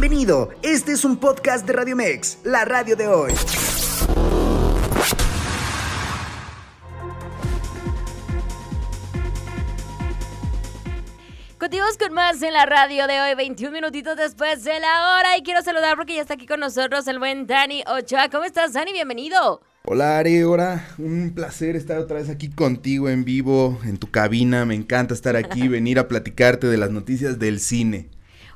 Bienvenido, este es un podcast de Radio Mex, la radio de hoy. Continuamos con más en la radio de hoy, 21 minutitos después de la hora. Y quiero saludar porque ya está aquí con nosotros el buen Dani Ochoa. ¿Cómo estás, Dani? Bienvenido. Hola Ari, ahora un placer estar otra vez aquí contigo en vivo, en tu cabina. Me encanta estar aquí, venir a platicarte de las noticias del cine.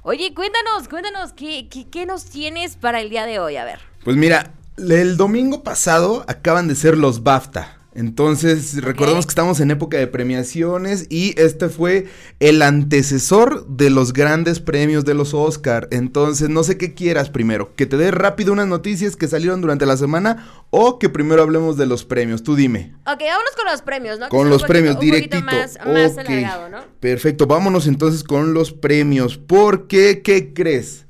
Oye, cuéntanos, cuéntanos, ¿qué, qué, qué nos tienes para el día de hoy? A ver. Pues mira, el domingo pasado acaban de ser los BAFTA. Entonces, recordemos que estamos en época de premiaciones y este fue el antecesor de los grandes premios de los Oscar. Entonces, no sé qué quieras primero, que te dé rápido unas noticias que salieron durante la semana o que primero hablemos de los premios. Tú dime. Ok, vámonos con los premios, ¿no? Con los premios, directito. Más, más alargado, ¿no? Perfecto, vámonos entonces con los premios. Porque, ¿qué crees?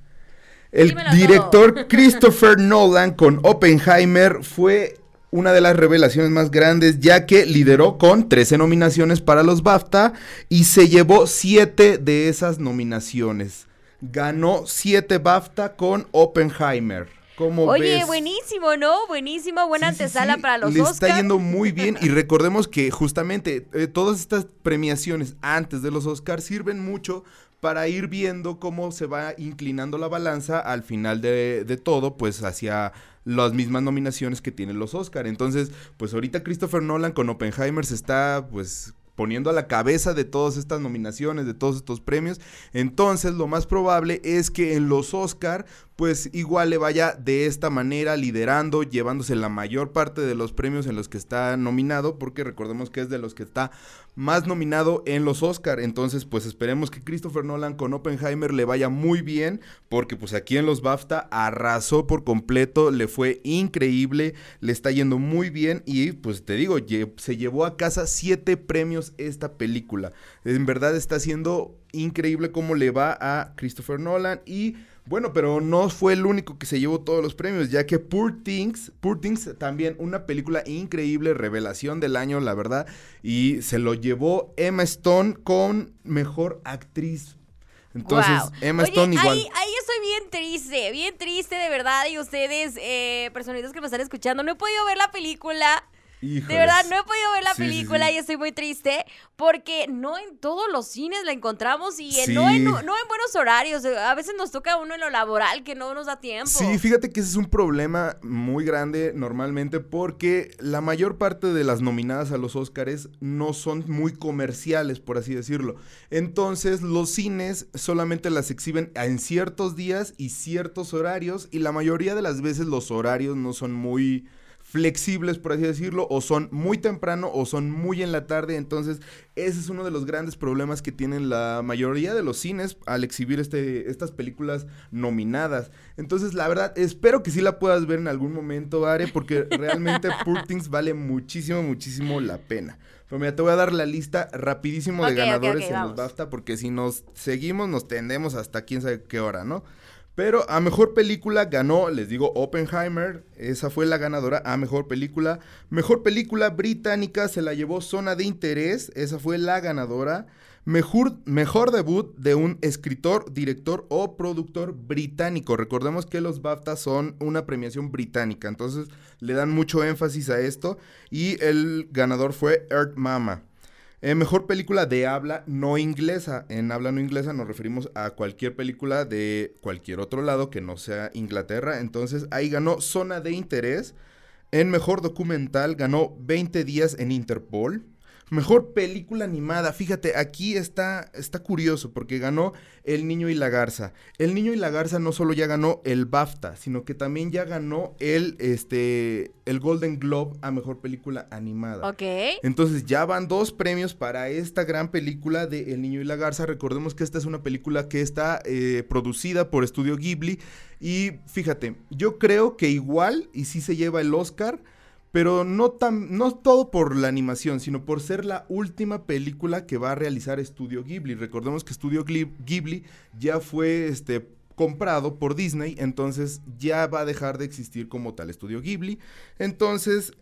El director Christopher Nolan con Oppenheimer fue una de las revelaciones más grandes, ya que lideró con 13 nominaciones para los BAFTA y se llevó 7 de esas nominaciones. Ganó 7 BAFTA con Oppenheimer. ¿Cómo Oye, buenísimo, ¿no? Buenísimo, buena antesala para los Le está yendo muy bien y recordemos que justamente eh, todas estas premiaciones antes de los Oscars sirven mucho para ir viendo cómo se va inclinando la balanza al final de, de todo, pues hacia las mismas nominaciones que tienen los Oscar. Entonces, pues ahorita Christopher Nolan con Oppenheimer se está, pues poniendo a la cabeza de todas estas nominaciones, de todos estos premios. Entonces, lo más probable es que en los Oscar pues igual le vaya de esta manera liderando, llevándose la mayor parte de los premios en los que está nominado, porque recordemos que es de los que está más nominado en los Oscar. Entonces, pues esperemos que Christopher Nolan con Oppenheimer le vaya muy bien, porque pues aquí en los BAFTA arrasó por completo, le fue increíble, le está yendo muy bien y pues te digo, se llevó a casa siete premios esta película. En verdad está siendo increíble cómo le va a Christopher Nolan y bueno, pero no fue el único que se llevó todos los premios, ya que Poor Things, Poor Things también una película increíble, revelación del año, la verdad, y se lo llevó Emma Stone con mejor actriz. Entonces, Emma Stone igual. Ahí, ahí, estoy bien triste, bien triste de verdad. Y ustedes, eh, personitas que me están escuchando, no he podido ver la película. De verdad, no he podido ver la película y estoy muy triste porque no en todos los cines la encontramos y no, en, no, en, buenos horarios. A veces nos toca uno en lo laboral que no nos da tiempo. Sí, fíjate que ese es un problema muy grande normalmente porque la mayor parte de las nominadas a los Oscars no son muy comerciales, por así decirlo. Entonces, los cines solamente las exhiben en ciertos días y ciertos horarios y la mayoría de las veces los horarios no son muy flexibles, por así decirlo, o son muy temprano o son muy en la tarde. Entonces, ese es uno de los grandes problemas que tienen la mayoría de los cines al exhibir este, estas películas nominadas. Entonces, la verdad, espero que sí la puedas ver en algún momento, Are, porque realmente Poor Things vale muchísimo, muchísimo la pena. Pero mira, te voy a dar la lista rapidísimo de ganadores en los BAFTA, porque si nos seguimos, nos tendemos hasta quién sabe qué hora, ¿no? Pero a mejor película ganó, les digo, Oppenheimer. Esa fue la ganadora a mejor película. Mejor película británica se la llevó Zona de Interés. Esa fue la ganadora. Mejor, debut de un escritor, director o productor británico. Recordemos que los BAFTA son una premiación británica. Entonces le dan mucho énfasis a esto. Y el ganador fue Earth Mama. Eh, mejor película de habla no inglesa. En habla no inglesa nos referimos a cualquier película de cualquier otro lado que no sea Inglaterra. Entonces ahí ganó Zona de Interés. En mejor documental ganó 20 días en Interpol. Mejor película animada. Fíjate, aquí está, está curioso porque ganó El Niño y la Garza. El Niño y la Garza no solo ya ganó el BAFTA, sino que también ya ganó el, este, el Golden Globe a Mejor Película Animada. Ok. Entonces ya van dos premios para esta gran película de El Niño y la Garza. Recordemos que esta es una película que está eh, producida por Estudio Ghibli. Y fíjate, yo creo que igual, y si se lleva el Oscar pero no tan no todo por la animación, sino por ser la última película que va a realizar Estudio Ghibli. Recordemos que Estudio Ghibli ya fue este comprado por Disney, entonces ya va a dejar de existir como tal Estudio Ghibli. Entonces,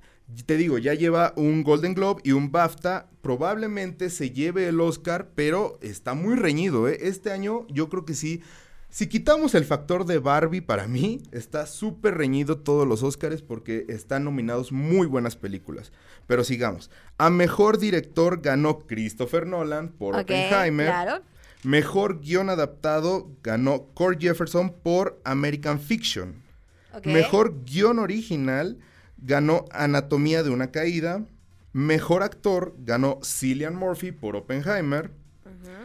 te digo, ya lleva un Golden Globe y un BAFTA, probablemente se lleve el Oscar, pero está muy reñido, ¿eh? Este año yo creo que sí Si quitamos el factor de Barbie, para mí está súper reñido todos los Oscars porque están nominados muy buenas películas. Pero sigamos. A mejor director ganó Christopher Nolan por Oppenheimer. Claro. Mejor guion adaptado ganó Cord Jefferson por American Fiction. Mejor guion original ganó Anatomía de una caída. Mejor actor ganó Cillian Murphy por Oppenheimer.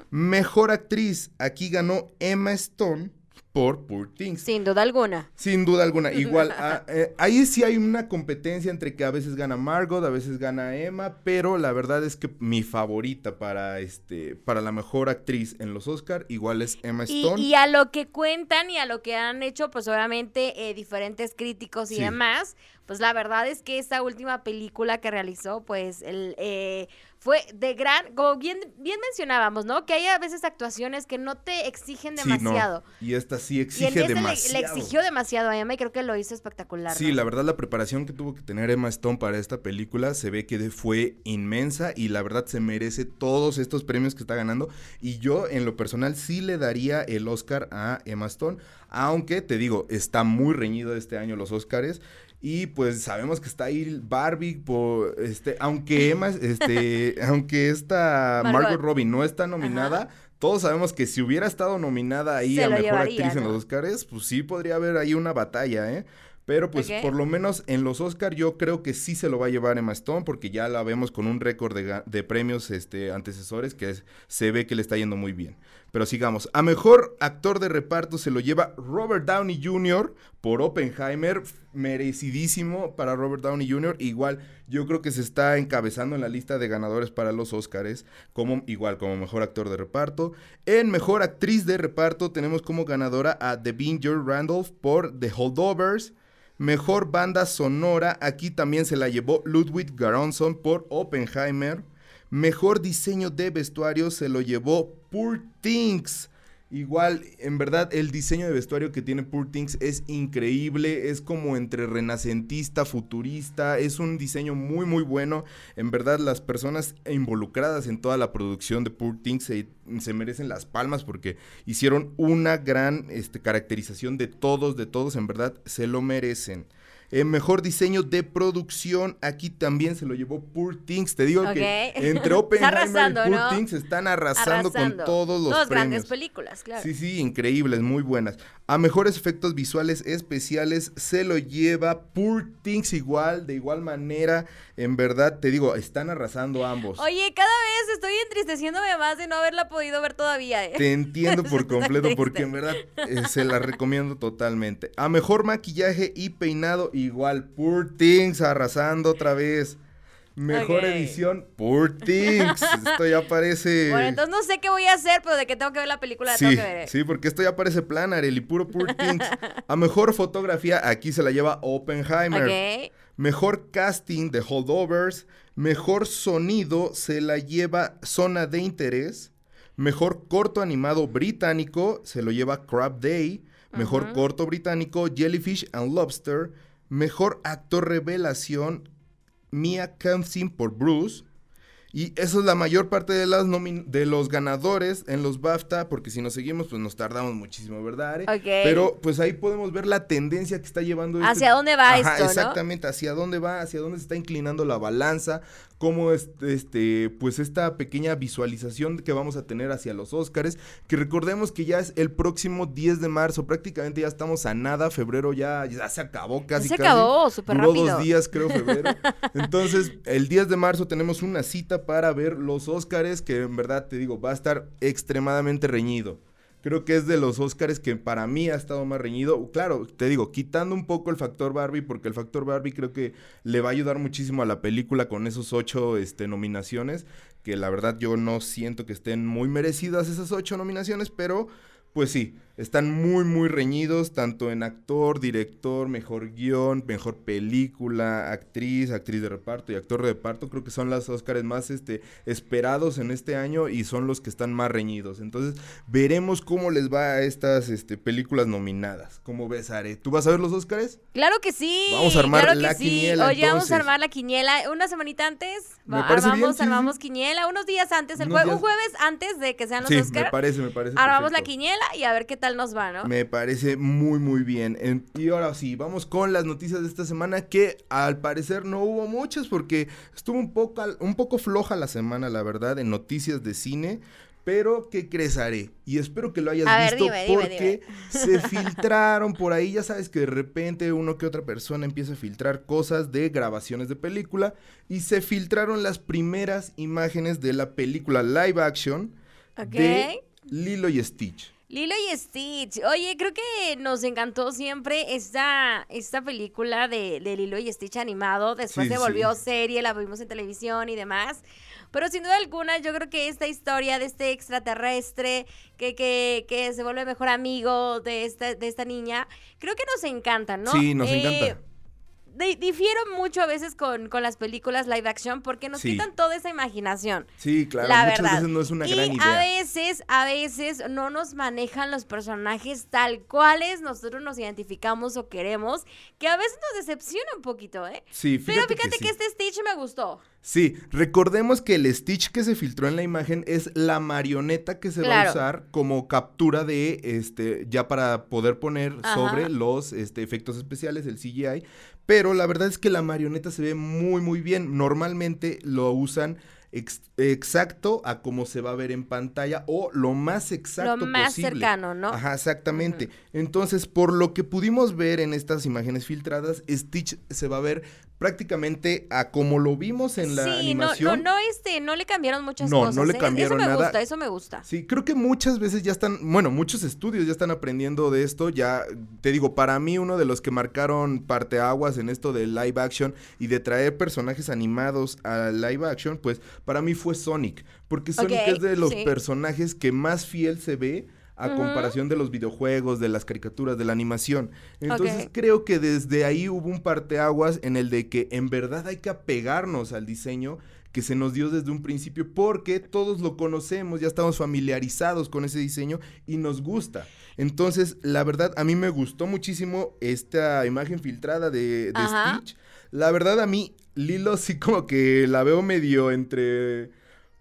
Mejor actriz, aquí ganó Emma Stone por Poor Things. Sin duda alguna. Sin duda alguna. Igual, ah, eh, ahí sí hay una competencia entre que a veces gana Margot, a veces gana Emma, pero la verdad es que mi favorita para este, para la mejor actriz en los Oscar, igual es Emma Stone. Y, a lo que cuentan y a lo que han hecho, pues obviamente eh, diferentes críticos y demás, pues la verdad es que esta última película que realizó, pues el eh, fue de gran, como bien, bien mencionábamos, ¿no? Que hay a veces actuaciones que no te exigen demasiado. Y esta sí exige y demasiado. Le, exigió demasiado a Emma y creo que lo hizo espectacular. Sí, la verdad la preparación que tuvo que tener Emma Stone para esta película se ve que fue inmensa y la verdad se merece todos estos premios que está ganando. Y yo en lo personal sí le daría el Oscar a Emma Stone, aunque te digo, está muy reñido este año los Oscars. Y pues sabemos que está ahí Barbie, por, este, aunque Emma, este, aunque esta Margot. Robbie no está nominada, todos sabemos que si hubiera estado nominada ahí a Mejor Actriz en los Oscars, pues sí podría haber ahí una batalla, ¿eh? Pero pues por lo menos en los Oscar yo creo que sí se lo va a llevar Emma Stone porque ya la vemos con un récord de, premios este, antecesores que se ve que le está yendo muy bien. Pero sigamos. A mejor actor de reparto se lo lleva Robert Downey Jr. por Oppenheimer. Merecidísimo para Robert Downey Jr. Igual yo creo que se está encabezando en la lista de ganadores para los Oscars. Como, igual como mejor actor de reparto. En mejor actriz de reparto tenemos como ganadora a Devin Joy Randolph por The Holdovers. Mejor banda sonora, aquí también se la llevó Ludwig Göransson por Oppenheimer. Mejor diseño de vestuario se lo llevó Poor Things. Igual, en verdad, el diseño de vestuario que tiene Poor Things es increíble, es como entre renacentista, futurista, es un diseño muy muy bueno. En verdad, las personas involucradas en toda la producción de Poor Things se, merecen las palmas porque hicieron una gran este, caracterización de todos, de todos, en verdad, se lo merecen. Eh, mejor diseño de producción, aquí también se lo llevó Poor Things. Te digo que entre Oppenheimer y Poor Things están arrasando, con todos los Dos grandes películas, claro. Sí, sí, increíbles, muy buenas. A mejores efectos visuales especiales se lo lleva Poor Things igual, de igual manera. En verdad, te digo, están arrasando ambos. Oye, cada vez estoy entristeciéndome más de no haberla podido ver todavía. ¿eh? Te entiendo por completo, porque en verdad eh, se la recomiendo totalmente. A mejor maquillaje y peinado igual, Poor Things arrasando otra vez. Mejor edición, Poor Things. Esto ya parece. Bueno, entonces no sé qué voy a hacer, pero de que tengo que ver la película, sí, tengo que ver. Sí, porque esto ya parece Planar, y puro Poor Things. A mejor fotografía, aquí se la lleva Oppenheimer. Mejor casting de Holdovers. Mejor sonido se la lleva Zona de Interés. Mejor corto animado británico se lo lleva Crab Day. Mejor corto británico Jellyfish and Lobster. Mejor actor revelación, Mia Kamsin por Bruce. Y eso es la mayor parte de, las de los ganadores en los BAFTA, porque si nos seguimos, pues nos tardamos muchísimo, ¿verdad? Pero pues ahí podemos ver la tendencia que está llevando. Este ¿Hacia dónde va esto, Exactamente, hacia dónde va, hacia dónde se está inclinando la balanza, cómo este, pues esta pequeña visualización que vamos a tener hacia los Óscares, que recordemos que ya es el próximo 10 de marzo, prácticamente ya estamos a nada, febrero ya, ya se acabó casi. se acabó, súper rápido. dos días creo febrero. Entonces, el 10 de marzo tenemos una cita para ver los Óscares, que en verdad te digo, va a estar extremadamente reñido creo que es de los Oscars que para mí ha estado más reñido. Claro, te digo, quitando un poco el factor Barbie, porque el factor Barbie creo que le va a ayudar muchísimo a la película con esos ocho este, nominaciones, que la verdad yo no siento que estén muy merecidas esas ocho nominaciones, pero pues sí, están muy, muy reñidos, tanto en actor, director, mejor guion, mejor película, actriz, actriz de reparto y actor de reparto. Creo que son las Óscares más este, esperados en este año y son los que están más reñidos. Entonces, veremos cómo les va a estas este, películas nominadas. ¿Cómo ves, Are? ¿Tú vas a ver los Óscares? Claro que sí. Vamos a armar la quiniela. Oye, vamos a armar la quiniela. Una semanita antes. Me armamos, armamos quiniela. Unos días antes, el un jueves antes de que sean los sí, Óscares. Me parece, me parece. Armamos la quiniela y a ver qué tal tal nos va, ¿no? Me parece muy, muy bien. y ahora sí, vamos con las noticias de esta semana que al parecer no hubo muchas porque estuvo un poco, un poco floja la semana, la verdad, en noticias de cine. Pero, ¿qué crees, Are? Y espero que lo hayas visto porque se filtraron por ahí. Ya sabes que de repente uno que otra persona empieza a filtrar cosas de grabaciones de película. Y se filtraron las primeras imágenes de la película live action de Lilo y Stitch. Lilo y Stitch. Oye, creo que nos encantó siempre esta, esta película de, Lilo y Stitch animado. Después se volvió serie, la vimos en televisión y demás. Pero sin duda alguna, yo creo que esta historia de este extraterrestre que, que, que se vuelve mejor amigo de esta, de esta niña, creo que nos encanta, ¿no? Sí, nos encanta eh, difiero mucho a veces con, las películas live action porque nos quitan toda esa imaginación. Sí, claro, la muchas veces no es una gran idea. A veces, a veces no nos manejan los personajes tal cuales nosotros nos identificamos o queremos, que a veces nos decepciona un poquito, ¿eh? Sí, Pero fíjate que, este Stitch me gustó. Sí, recordemos que el Stitch que se filtró en la imagen es la marioneta que se va a usar como captura de este ya para poder poner sobre los este, efectos especiales, el CGI, pero la verdad es que la marioneta se ve muy, muy bien. Normalmente lo usan exacto a cómo se va a ver en pantalla o lo más exacto lo más cercano, ¿no? Ajá, exactamente. Entonces, por lo que pudimos ver en estas imágenes filtradas, Stitch se va a ver prácticamente a como lo vimos en la animación. No, no, este, no le cambiaron muchas cosas. No, no le ¿eh? cambiaron eso me Gusta, eso me gusta. Sí, creo que muchas veces ya están, bueno, muchos estudios ya están aprendiendo de esto. Ya, te digo, para mí uno de los que marcaron parteaguas en esto de live action y de traer personajes animados a live action, pues para mí fue Sonic. Porque Sonic es de los personajes que más fiel se ve a comparación de los videojuegos, de las caricaturas, de la animación. Entonces creo que desde ahí hubo un parteaguas en el de que en verdad hay que apegarnos al diseño que se nos dio desde un principio porque todos lo conocemos, ya estamos familiarizados con ese diseño y nos gusta. Entonces, la verdad, a mí me gustó muchísimo esta imagen filtrada de, de Stitch. La verdad, a mí, Lilo sí como que la veo medio entre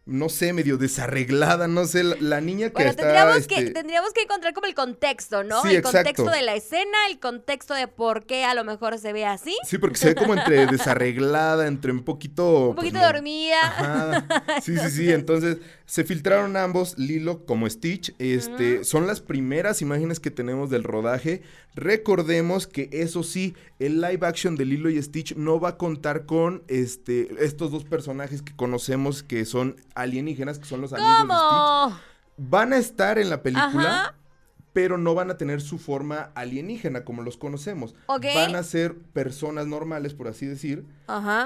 no sé, medio desarreglada, no sé, la, niña que bueno, está, tendríamos, que, este tendríamos que encontrar como el contexto, ¿no? el contexto de la escena, el contexto de por qué a lo mejor se ve así. Sí, porque se ve como entre desarreglada, entre un poquito... Un poquito dormida. Ajá. Sí, sí, sí, entonces se filtraron ambos, Lilo como Stitch, este, son las primeras imágenes que tenemos del rodaje. Recordemos que eso sí, el live action de Lilo y Stitch no va a contar con este, estos dos personajes que conocemos que son alienígenas, que son los amigos de Stitch. Van a estar en la película pero no van a tener su forma alienígena como los conocemos. Van a ser personas normales, por así decir,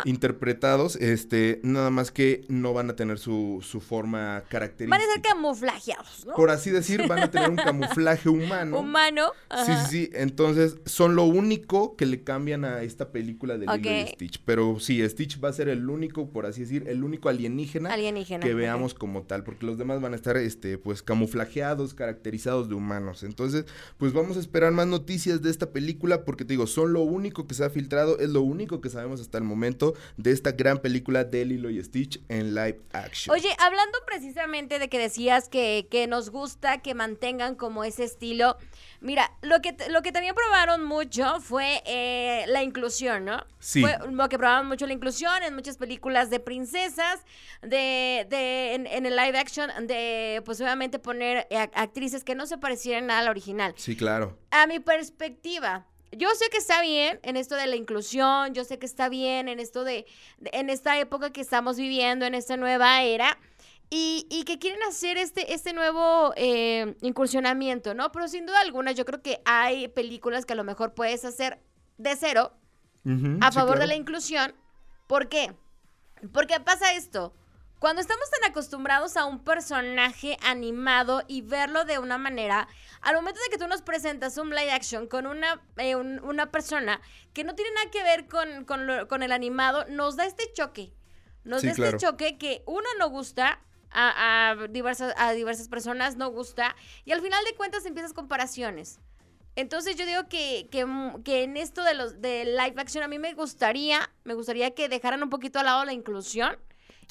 interpretados, este, nada más que no van a tener su, su forma característica. Van a ser camuflajeados, ¿no? Por así decir, van a tener un camuflaje humano. Humano. Sí, sí, sí. Entonces, son lo único que le cambian a esta película de Lilo y Stitch. Pero sí, Stitch va a ser el único, por así decir, el único alienígena, que veamos como tal, porque los demás van a estar, este, pues, camuflajeados, caracterizados de humanos. Entonces, pues vamos a esperar más noticias de esta película porque te digo, son lo único que se ha filtrado, es lo único que sabemos hasta el momento de esta gran película de Lilo y Stitch en live action. Oye, hablando precisamente de que decías que, que nos gusta que mantengan como ese estilo, mira, lo que, lo que también probaron mucho fue eh, la inclusión, ¿no? Sí. Fue lo que probaron mucho la inclusión en muchas películas de princesas, de, de en, en el live action, de pues obviamente poner actrices que no se parecieran a la original. Sí, claro. A mi perspectiva, yo sé que está bien en esto de la inclusión, yo sé que está bien en esto de, en esta época que estamos viviendo, en esta nueva era, y, y que quieren hacer este, este nuevo eh, incursionamiento, ¿no? Pero sin duda alguna, yo creo que hay películas que a lo mejor puedes hacer de cero a favor de la inclusión. ¿Por qué? Porque pasa esto. Cuando estamos tan acostumbrados a un personaje animado y verlo de una manera, al momento de que tú nos presentas un live action con una, eh, una persona que no tiene nada que ver con, con, el animado, nos da este choque. Nos da este choque que uno no gusta, a, diversas, a diversas personas no gusta, y al final de cuentas empiezas comparaciones. Entonces yo digo que, que, que, en esto de los de live action a mí me gustaría, me gustaría que dejaran un poquito al lado la inclusión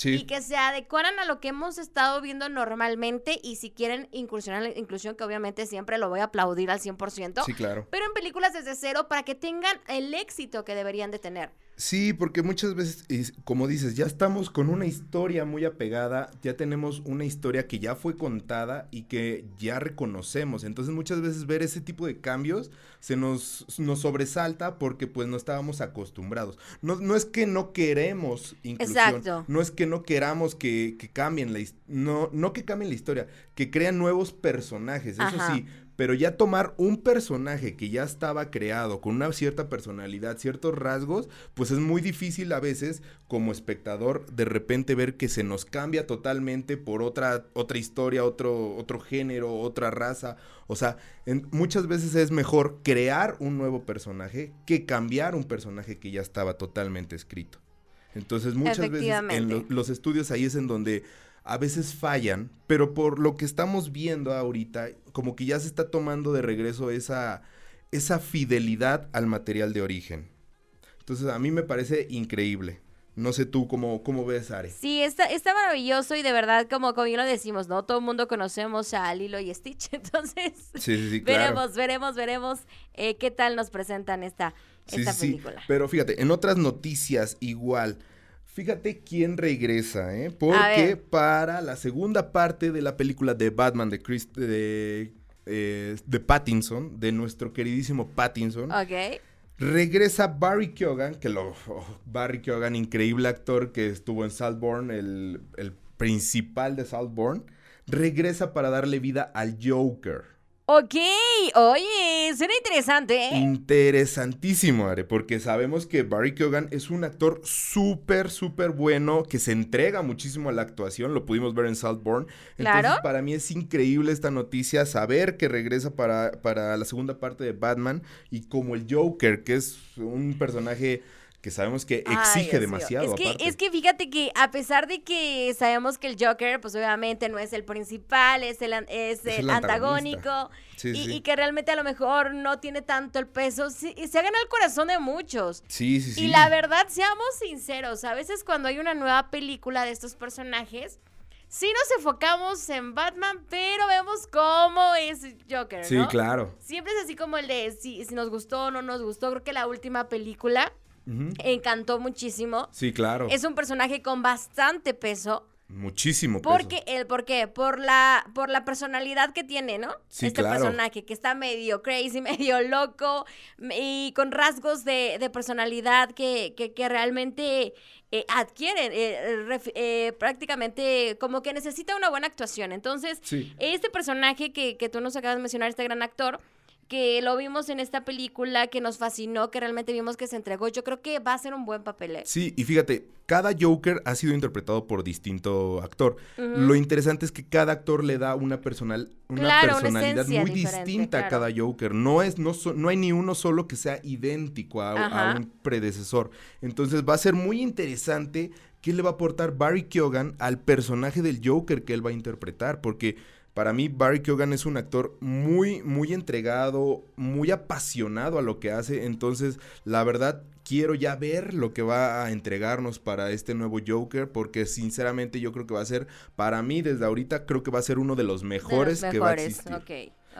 y que se adecuaran a lo que hemos estado viendo normalmente y si quieren incursionar en la inclusión, que obviamente siempre lo voy a aplaudir al 100%. Sí, claro. Pero en películas desde cero para que tengan el éxito que deberían de tener. Sí, porque muchas veces, como dices, ya estamos con una historia muy apegada, ya tenemos una historia que ya fue contada y que ya reconocemos. Entonces muchas veces ver ese tipo de cambios se nos, nos sobresalta porque pues no estábamos acostumbrados. No, no es que no queremos inclusión, Exacto. no es que no queramos que, que cambien la no, no que cambien la historia, que crean nuevos personajes, eso sí, pero ya tomar un personaje que ya estaba creado con una cierta personalidad, ciertos rasgos, pues es muy difícil a veces como espectador de repente ver que se nos cambia totalmente por otra otra historia, otro otro género, otra raza, o sea, muchas veces es mejor crear un nuevo personaje que cambiar un personaje que ya estaba totalmente escrito. Entonces, muchas veces en los estudios ahí es en donde a veces fallan, pero por lo que estamos viendo ahorita, como que ya se está tomando de regreso esa, esa fidelidad al material de origen. Entonces a mí me parece increíble. No sé tú cómo, cómo ves, Are. Sí, está, está maravilloso y de verdad, como, como lo decimos, ¿no? Todo el mundo conocemos a Lilo y Stitch, entonces sí, sí, veremos, veremos, veremos eh, qué tal nos presentan esta, esta película. Pero fíjate, en otras noticias igual, Fíjate quién regresa, ¿eh? Porque para la segunda parte de la película de Batman de Chris, de, eh, de Pattinson, de nuestro queridísimo Pattinson. Regresa Barry Keoghan, que lo. Oh, Barry Keoghan, increíble actor que estuvo en Saltborn, el, el principal de Saltborn. Regresa para darle vida al Joker. Ok, oye, suena interesante, ¿eh? Interesantísimo, Are, porque sabemos que Barry Keoghan es un actor súper, súper bueno, que se entrega muchísimo a la actuación, lo pudimos ver en Saltborn. Claro. Entonces, para mí es increíble esta noticia, saber que regresa para, para la segunda parte de Batman y como el Joker, que es un personaje que sabemos que exige demasiado. Es que, es que fíjate que a pesar de que sabemos que el Joker, pues obviamente no es el principal, es el, es, el, antagónico, y, que realmente a lo mejor no tiene tanto el peso, sí, y se ha ganado el corazón de muchos. Sí, sí, sí. Y la verdad, seamos sinceros, a veces cuando hay una nueva película de estos personajes, sí nos enfocamos en Batman, pero vemos cómo es Joker, ¿no? Sí, claro. Siempre es así como el de si, si nos gustó o no nos gustó. Creo que la última película encantó muchísimo. Sí, claro. Es un personaje con bastante peso. Muchísimo peso. Porque, el, ¿Por qué? Por la, por la personalidad que tiene, ¿no? Sí, este personaje que está medio crazy, medio loco y con rasgos de, personalidad que, que, realmente eh, adquieren eh, eh, prácticamente como que necesita una buena actuación. Entonces, este personaje que, que tú nos acabas de mencionar, este gran actor, que lo vimos en esta película, que nos fascinó, que realmente vimos que se entregó. Yo creo que va a ser un buen papel. ¿eh? Sí, y fíjate, cada Joker ha sido interpretado por distinto actor. Lo interesante es que cada actor le da una personal, una personalidad muy distinta a cada Joker. No es, no, no hay ni uno solo que sea idéntico a, a un predecesor. Entonces va a ser muy interesante qué le va a aportar Barry Keoghan al personaje del Joker que él va a interpretar, porque para mí, Barry Keoghan es un actor muy, muy entregado, muy apasionado a lo que hace. Entonces, la verdad, quiero ya ver lo que va a entregarnos para este nuevo Joker, porque sinceramente yo creo que va a ser, para mí, desde ahorita, creo que va a ser uno de los mejores, que va a existir.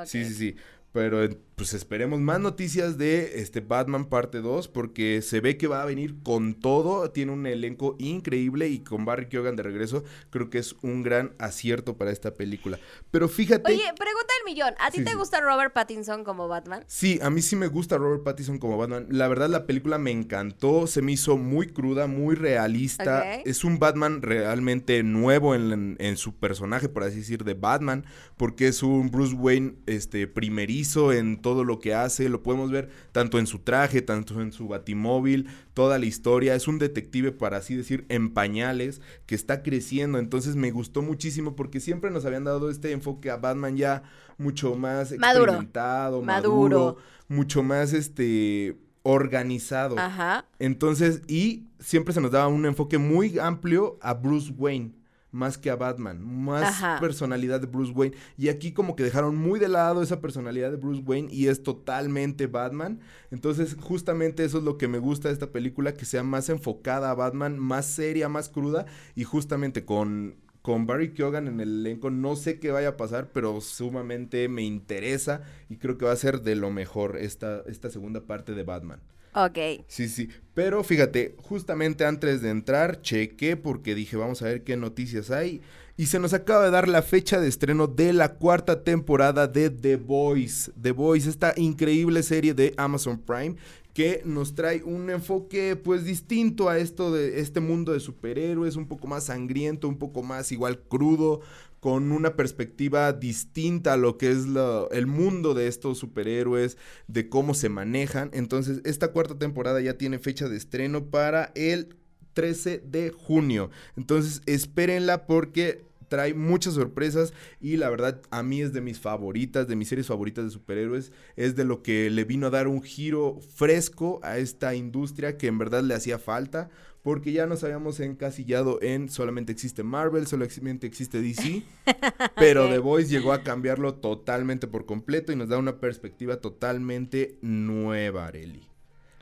Sí, sí, sí. Pero pues esperemos más noticias de este Batman parte 2 porque se ve que va a venir con todo, tiene un elenco increíble y con Barry Keoghan de regreso creo que es un gran acierto para esta película. Pero fíjate... Oye, pregunta el millón, ¿a ti te gusta Robert Pattinson como Batman? Sí, a mí sí me gusta Robert Pattinson como Batman. La verdad la película me encantó, se me hizo muy cruda, muy realista. Es un Batman realmente nuevo en, en, su personaje, por así decir, de Batman, porque es un Bruce Wayne este, primerizo en todo todo lo que hace, lo podemos ver tanto en su traje, tanto en su batimóvil, toda la historia, es un detective, para así decir, en pañales, que está creciendo, entonces me gustó muchísimo porque siempre nos habían dado este enfoque a Batman ya mucho más experimentado, maduro, mucho más este organizado. Ajá. Entonces, y siempre se nos daba un enfoque muy amplio a Bruce Wayne más que a Batman, más personalidad de Bruce Wayne. Y aquí como que dejaron muy de lado esa personalidad de Bruce Wayne y es totalmente Batman. Entonces justamente eso es lo que me gusta de esta película, que sea más enfocada a Batman, más seria, más cruda y justamente con con Barry Keoghan en el elenco. No sé qué vaya a pasar, pero sumamente me interesa y creo que va a ser de lo mejor esta, esta segunda parte de Batman. Ok. Sí, sí. Pero fíjate, justamente antes de entrar, chequé porque dije, vamos a ver qué noticias hay. Y se nos acaba de dar la fecha de estreno de la cuarta temporada de The Voice. The Voice, esta increíble serie de Amazon Prime que nos trae un enfoque pues distinto a esto de este mundo de superhéroes, un poco más sangriento, un poco más igual crudo, con una perspectiva distinta a lo que es el mundo de estos superhéroes, de cómo se manejan. Entonces, esta cuarta temporada ya tiene fecha de estreno para el 13 de junio. Entonces, espérenla porque trae muchas sorpresas y la verdad a mí es de mis favoritas, de mis series favoritas de superhéroes, es de lo que le vino a dar un giro fresco a esta industria que en verdad le hacía falta, porque ya nos habíamos encasillado en solamente existe Marvel, solamente existe DC, pero The Voice llegó a cambiarlo totalmente por completo y nos da una perspectiva totalmente nueva, Areli.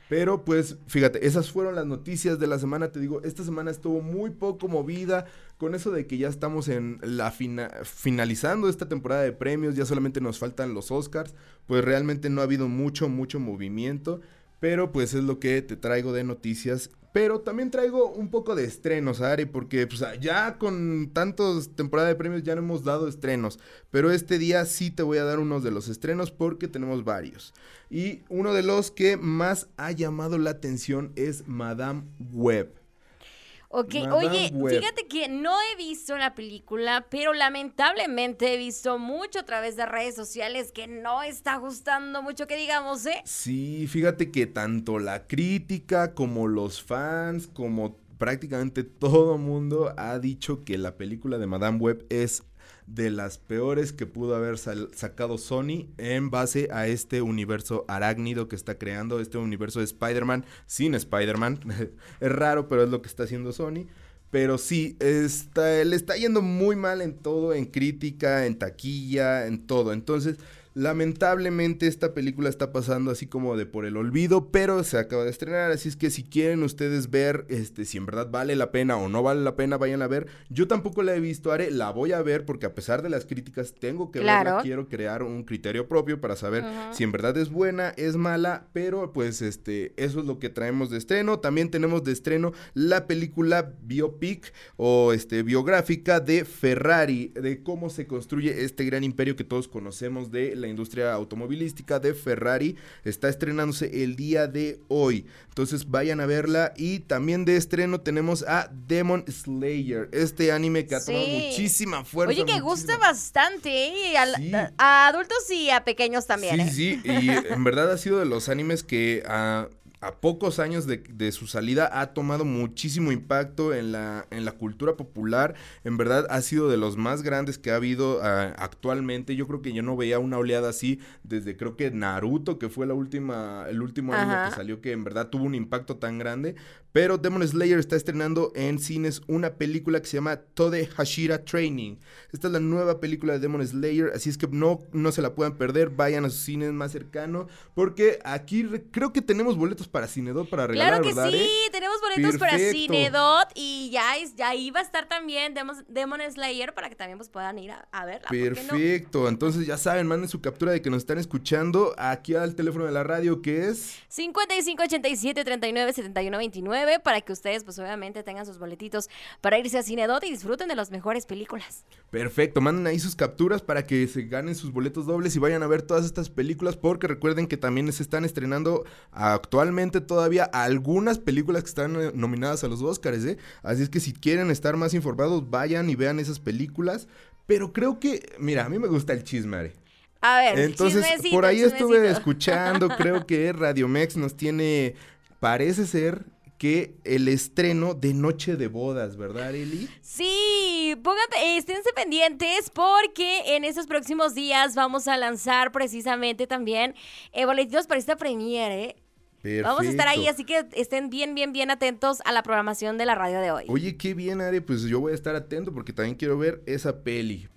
Pero pues fíjate, esas fueron las noticias de la semana, te digo, esta semana estuvo muy poco movida. Con eso de que ya estamos en la finalizando esta temporada de premios, ya solamente nos faltan los Oscars, pues realmente no ha habido mucho, mucho movimiento, pero pues es lo que te traigo de noticias pero también traigo un poco de estrenos, Ari, porque pues, ya con tantos temporadas de premios ya no hemos dado estrenos. Pero este día sí te voy a dar unos de los estrenos porque tenemos varios. Y uno de los que más ha llamado la atención es Madame Web. Ok, oye, fíjate que no he visto la película, pero lamentablemente he visto mucho a través de redes sociales que no está gustando mucho que digamos, ¿eh? Sí, fíjate que tanto la crítica como los fans, como prácticamente todo mundo ha dicho que la película de Madame Web es de las peores que pudo haber sacado Sony en base a este universo arácnido que está creando, este universo de Spider-Man sin Spider-Man. es raro, pero es lo que está haciendo Sony. Pero sí, está, le está yendo muy mal en todo, en crítica, en taquilla, en todo. Entonces, Lamentablemente esta película está pasando así como de por el olvido, pero se acaba de estrenar, así es que si quieren ustedes ver este si en verdad vale la pena o no vale la pena, vayan a ver. Yo tampoco la he visto, Are, la voy a ver porque a pesar de las críticas tengo que verla, quiero crear un criterio propio para saber si en verdad es buena, es mala, pero pues este eso es lo que traemos de estreno. También tenemos de estreno la película biopic o este biográfica de Ferrari, de cómo se construye este gran imperio que todos conocemos de la industria automovilística de Ferrari. Está estrenándose el día de hoy. Entonces vayan a verla. Y también de estreno tenemos a Demon Slayer, este anime que ha tomado muchísima fuerza. Oye, que gusta bastante, ¿eh? a, adultos y a pequeños también. Sí, ¿eh? sí, y en verdad ha sido de los animes que... Uh, a pocos años de, de, su salida ha tomado muchísimo impacto en la, en la cultura popular. En verdad ha sido de los más grandes que ha habido ah, actualmente. Yo creo que yo no veía una oleada así desde creo que Naruto, que fue la última, el último año que salió, que en verdad tuvo un impacto tan grande. Pero Demon Slayer está estrenando en cines una película que se llama Tode Hashira Training. Esta es la nueva película de Demon Slayer, así es que no, no se la puedan perder, vayan a sus cines más cercanos, porque aquí creo que tenemos boletos para Cinedot para regalar, Claro que sí, tenemos boletos para Cinedot y ya, ya ahí va a estar también Demon, Slayer para que también pues, puedan ir a, verla. Perfecto, entonces ya saben, manden su captura de que nos están escuchando aquí al teléfono de la radio que es 5587 39 71 29 para que ustedes pues obviamente tengan sus boletitos para irse a Cinedot y disfruten de las mejores películas. Perfecto, manden ahí sus capturas para que se ganen sus boletos dobles y vayan a ver todas estas películas porque recuerden que también se están estrenando actualmente todavía algunas películas que están eh, nominadas a los Oscars, ¿eh? Así es que si quieren estar más informados, vayan y vean esas películas. Pero creo que, mira, a mí me gusta el chisme, A ver, entonces por ahí estuve escuchando, creo que Radio Mex nos tiene, parece ser que el estreno de Noche de Bodas, ¿verdad, Eli? Sí, pónganse, esténse pendientes porque en estos próximos días vamos a lanzar precisamente también eh, boletitos para esta premiere. Vamos a estar ahí, así que estén bien, bien, bien atentos a la programación de la radio de hoy. Oye, qué bien, Are, pues yo voy a estar atento porque también quiero ver esa peli.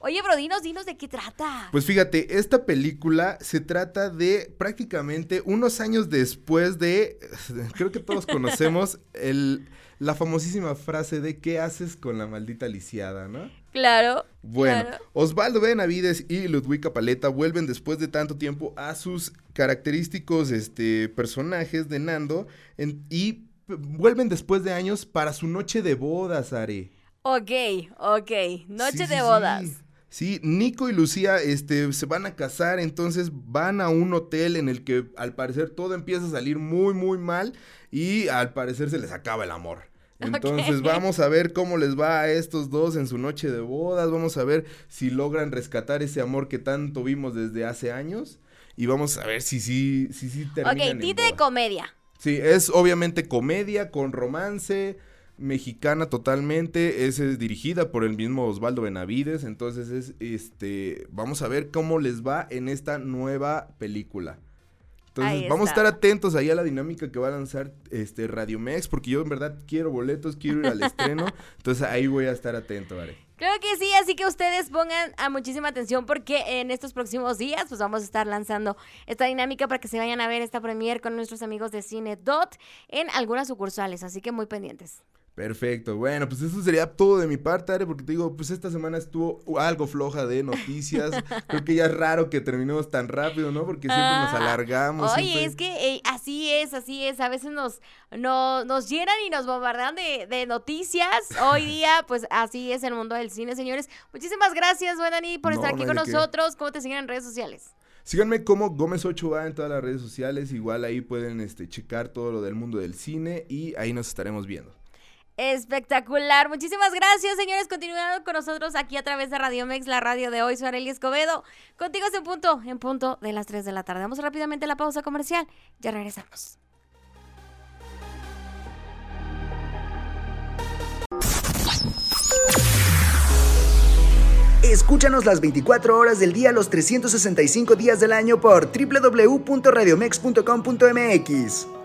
Oye, bro, dinos, dinos de qué trata. Pues fíjate, esta película se trata de prácticamente unos años después de, creo que todos conocemos el, la famosísima frase de ¿qué haces con la maldita lisiada, no? Claro. Bueno, Osvaldo Benavides y Ludwika Paleta vuelven después de tanto tiempo a sus característicos este, personajes de Nando y vuelven después de años para su noche de bodas, Are. Ok, ok, noche de bodas. Sí, Nico y Lucía este, se van a casar, entonces van a un hotel en el que al parecer todo empieza a salir muy, muy mal y al parecer se les acaba el amor. Entonces vamos a ver cómo les va a estos dos en su noche de bodas, vamos a ver si logran rescatar ese amor que tanto vimos desde hace años y vamos a ver si sí si, si, si, terminan Ok, de comedia. Sí, es obviamente comedia con romance, mexicana totalmente, es, dirigida por el mismo Osvaldo Benavides, entonces es este, vamos a ver cómo les va en esta nueva película. Entonces, vamos a estar atentos ahí a la dinámica que va a lanzar este Radio Mex, porque yo en verdad quiero boletos, quiero ir al estreno, entonces ahí voy a estar atento, ¿vale? Claro que sí, así que ustedes pongan a muchísima atención porque en estos próximos días pues vamos a estar lanzando esta dinámica para que se vayan a ver esta premier con nuestros amigos de Cine Dot en algunas sucursales, así que muy pendientes. Perfecto, bueno, pues eso sería todo de mi parte, Are, porque te digo, pues esta semana estuvo algo floja de noticias. Creo que ya es raro que terminemos tan rápido, ¿no? Porque siempre nos ah, alargamos. Oye, es que eh, así es, así es. A veces nos, no, nos llenan y nos bombardean de, de, noticias. Hoy día, pues así es el mundo del cine, señores. Muchísimas gracias, Dani, por estar aquí con nosotros. ¿Cómo te siguen en redes sociales? Síganme como Gómez 8A en todas las redes sociales. Igual ahí pueden este, checar todo lo del mundo del cine y ahí nos estaremos viendo. Espectacular. Muchísimas gracias, señores. Continuando con nosotros aquí a través de Radio Mex, la radio de hoy. Soy Arely Escobedo. Contigo en punto, en punto de las 3 de la tarde. Vamos rápidamente a la pausa comercial. Ya regresamos. Escúchanos las 24 horas del día, los 365 días del año por www.radiomex.com.mx.